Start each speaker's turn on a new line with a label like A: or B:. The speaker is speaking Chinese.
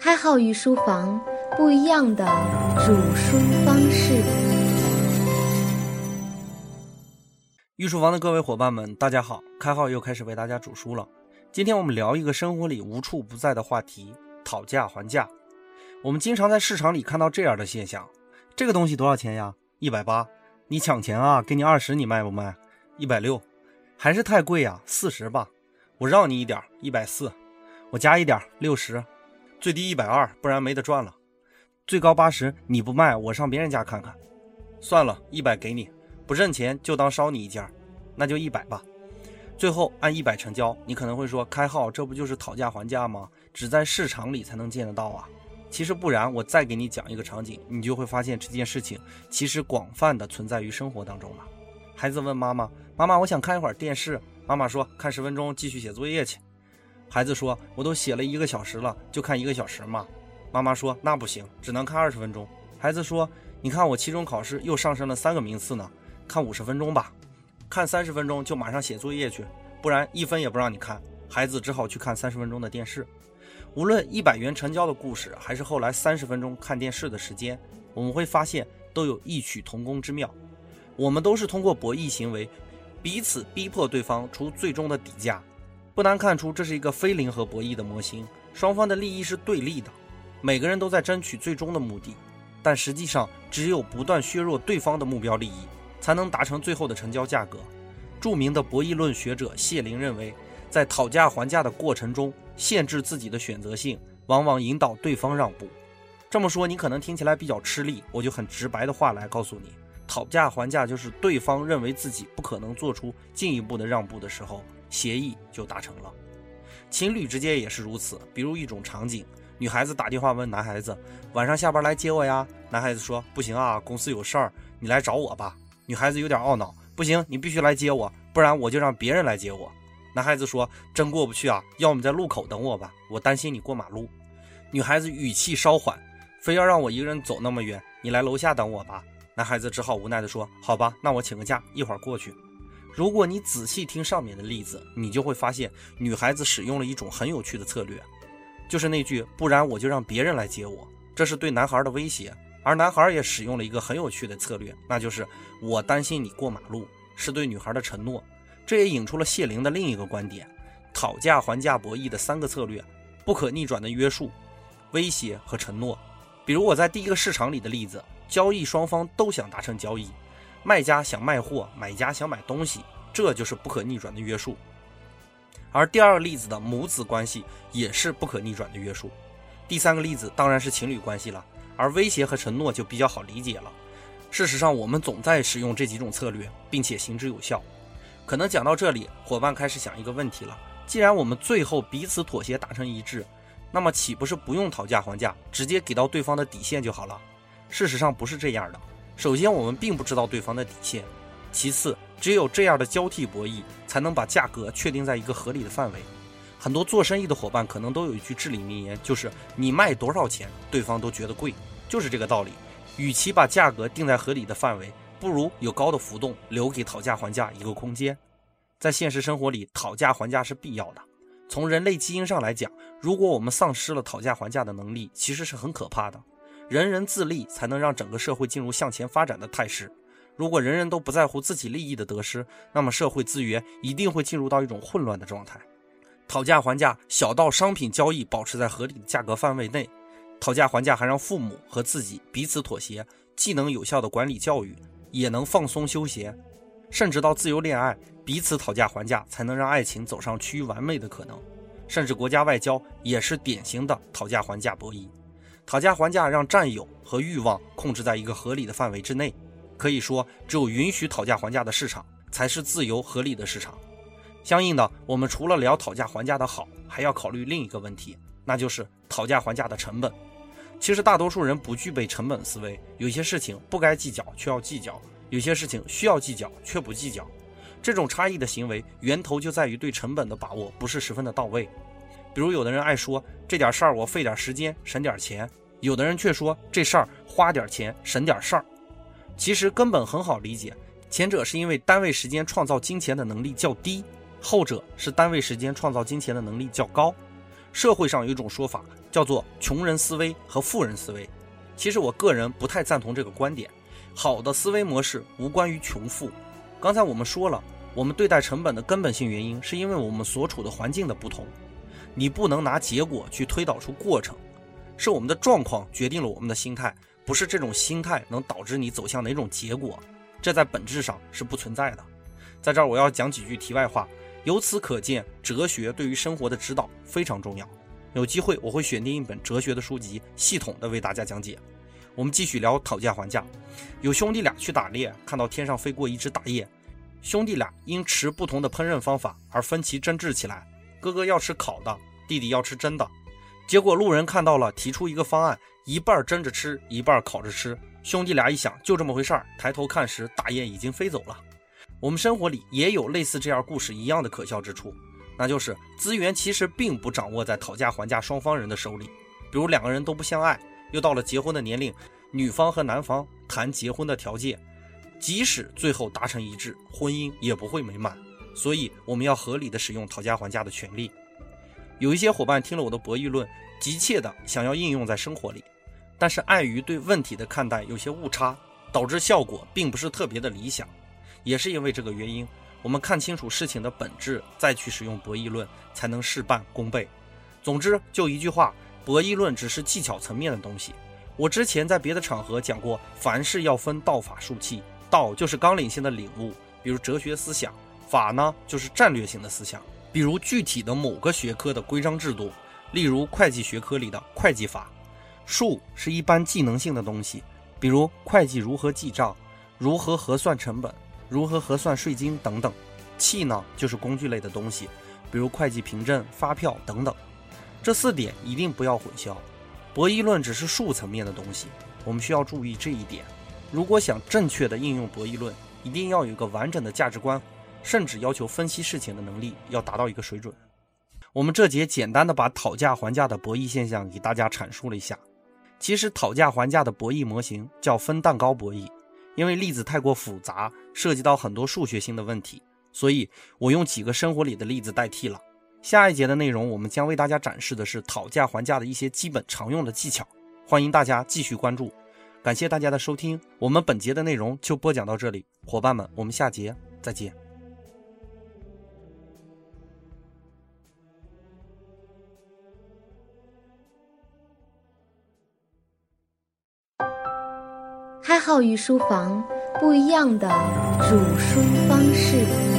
A: 开号御书房，不一样的煮书方式。
B: 御书房的各位伙伴们，大家好！开号又开始为大家煮书了。今天我们聊一个生活里无处不在的话题——讨价还价。我们经常在市场里看到这样的现象：这个东西多少钱呀？一百八。你抢钱啊？给你二十，你卖不卖？一百六，还是太贵呀？四十吧。我让你一点，一百四。我加一点，六十。最低一百二，不然没得赚了。最高八十，你不卖，我上别人家看看。算了，一百给你，不挣钱就当烧你一件，那就一百吧。最后按一百成交。你可能会说，开号这不就是讨价还价吗？只在市场里才能见得到啊。其实不然，我再给你讲一个场景，你就会发现这件事情其实广泛的存在于生活当中了。孩子问妈妈：“妈妈，我想看一会儿电视。”妈妈说：“看十分钟，继续写作业去。”孩子说：“我都写了一个小时了，就看一个小时嘛。”妈妈说：“那不行，只能看二十分钟。”孩子说：“你看我期中考试又上升了三个名次呢，看五十分钟吧，看三十分钟就马上写作业去，不然一分也不让你看。”孩子只好去看三十分钟的电视。无论一百元成交的故事，还是后来三十分钟看电视的时间，我们会发现都有异曲同工之妙。我们都是通过博弈行为，彼此逼迫对方出最终的底价。不难看出，这是一个非零和博弈的模型，双方的利益是对立的，每个人都在争取最终的目的，但实际上只有不断削弱对方的目标利益，才能达成最后的成交价格。著名的博弈论学者谢林认为，在讨价还价的过程中，限制自己的选择性，往往引导对方让步。这么说你可能听起来比较吃力，我就很直白的话来告诉你：讨价还价就是对方认为自己不可能做出进一步的让步的时候。协议就达成了，情侣之间也是如此。比如一种场景，女孩子打电话问男孩子：“晚上下班来接我呀？”男孩子说：“不行啊，公司有事儿，你来找我吧。”女孩子有点懊恼：“不行，你必须来接我，不然我就让别人来接我。”男孩子说：“真过不去啊，要么在路口等我吧，我担心你过马路。”女孩子语气稍缓：“非要让我一个人走那么远，你来楼下等我吧。”男孩子只好无奈地说：“好吧，那我请个假，一会儿过去。”如果你仔细听上面的例子，你就会发现女孩子使用了一种很有趣的策略，就是那句“不然我就让别人来接我”，这是对男孩的威胁；而男孩也使用了一个很有趣的策略，那就是“我担心你过马路”，是对女孩的承诺。这也引出了谢玲的另一个观点：讨价还价博弈的三个策略，不可逆转的约束、威胁和承诺。比如我在第一个市场里的例子，交易双方都想达成交易。卖家想卖货，买家想买东西，这就是不可逆转的约束。而第二个例子的母子关系也是不可逆转的约束。第三个例子当然是情侣关系了，而威胁和承诺就比较好理解了。事实上，我们总在使用这几种策略，并且行之有效。可能讲到这里，伙伴开始想一个问题了：既然我们最后彼此妥协达成一致，那么岂不是不用讨价还价，直接给到对方的底线就好了？事实上不是这样的。首先，我们并不知道对方的底线；其次，只有这样的交替博弈，才能把价格确定在一个合理的范围。很多做生意的伙伴可能都有一句至理名言，就是你卖多少钱，对方都觉得贵，就是这个道理。与其把价格定在合理的范围，不如有高的浮动，留给讨价还价一个空间。在现实生活里，讨价还价是必要的。从人类基因上来讲，如果我们丧失了讨价还价的能力，其实是很可怕的。人人自立，才能让整个社会进入向前发展的态势。如果人人都不在乎自己利益的得失，那么社会资源一定会进入到一种混乱的状态。讨价还价，小到商品交易保持在合理的价格范围内；讨价还价还让父母和自己彼此妥协，既能有效的管理教育，也能放松休闲，甚至到自由恋爱，彼此讨价还价，才能让爱情走上趋于完美的可能。甚至国家外交也是典型的讨价还价博弈。讨价还价让占有和欲望控制在一个合理的范围之内，可以说，只有允许讨价还价的市场才是自由合理的市场。相应的，我们除了聊讨价还价的好，还要考虑另一个问题，那就是讨价还价的成本。其实大多数人不具备成本思维，有些事情不该计较却要计较，有些事情需要计较却不计较。这种差异的行为源头就在于对成本的把握不是十分的到位。比如有的人爱说这点事儿我费点时间省点钱，有的人却说这事儿花点钱省点事儿。其实根本很好理解，前者是因为单位时间创造金钱的能力较低，后者是单位时间创造金钱的能力较高。社会上有一种说法叫做“穷人思维”和“富人思维”。其实我个人不太赞同这个观点。好的思维模式无关于穷富。刚才我们说了，我们对待成本的根本性原因是因为我们所处的环境的不同。你不能拿结果去推导出过程，是我们的状况决定了我们的心态，不是这种心态能导致你走向哪种结果。这在本质上是不存在的。在这儿我要讲几句题外话。由此可见，哲学对于生活的指导非常重要。有机会我会选定一本哲学的书籍，系统的为大家讲解。我们继续聊讨价还价。有兄弟俩去打猎，看到天上飞过一只大雁，兄弟俩因持不同的烹饪方法而分歧争执起来。哥哥要吃烤的，弟弟要吃蒸的。结果路人看到了，提出一个方案：一半蒸着吃，一半烤着吃。兄弟俩一想，就这么回事儿。抬头看时，大雁已经飞走了。我们生活里也有类似这样故事一样的可笑之处，那就是资源其实并不掌握在讨价还价双方人的手里。比如两个人都不相爱，又到了结婚的年龄，女方和男方谈结婚的条件，即使最后达成一致，婚姻也不会美满。所以我们要合理的使用讨价还价的权利。有一些伙伴听了我的博弈论，急切的想要应用在生活里，但是碍于对问题的看待有些误差，导致效果并不是特别的理想。也是因为这个原因，我们看清楚事情的本质，再去使用博弈论，才能事半功倍。总之，就一句话，博弈论只是技巧层面的东西。我之前在别的场合讲过，凡事要分道法术器，道就是纲领性的领悟，比如哲学思想；法呢，就是战略性的思想，比如具体的某个学科的规章制度，例如会计学科里的会计法；数是一般技能性的东西，比如会计如何记账，如何核算成本。如何核算税金等等，器呢就是工具类的东西，比如会计凭证、发票等等。这四点一定不要混淆。博弈论只是数层面的东西，我们需要注意这一点。如果想正确的应用博弈论，一定要有一个完整的价值观，甚至要求分析事情的能力要达到一个水准。我们这节简单的把讨价还价的博弈现象给大家阐述了一下。其实讨价还价的博弈模型叫分蛋糕博弈。因为例子太过复杂，涉及到很多数学性的问题，所以我用几个生活里的例子代替了。下一节的内容，我们将为大家展示的是讨价还价的一些基本常用的技巧，欢迎大家继续关注。感谢大家的收听，我们本节的内容就播讲到这里，伙伴们，我们下节再见。
A: 一号御书房不一样的煮书方式。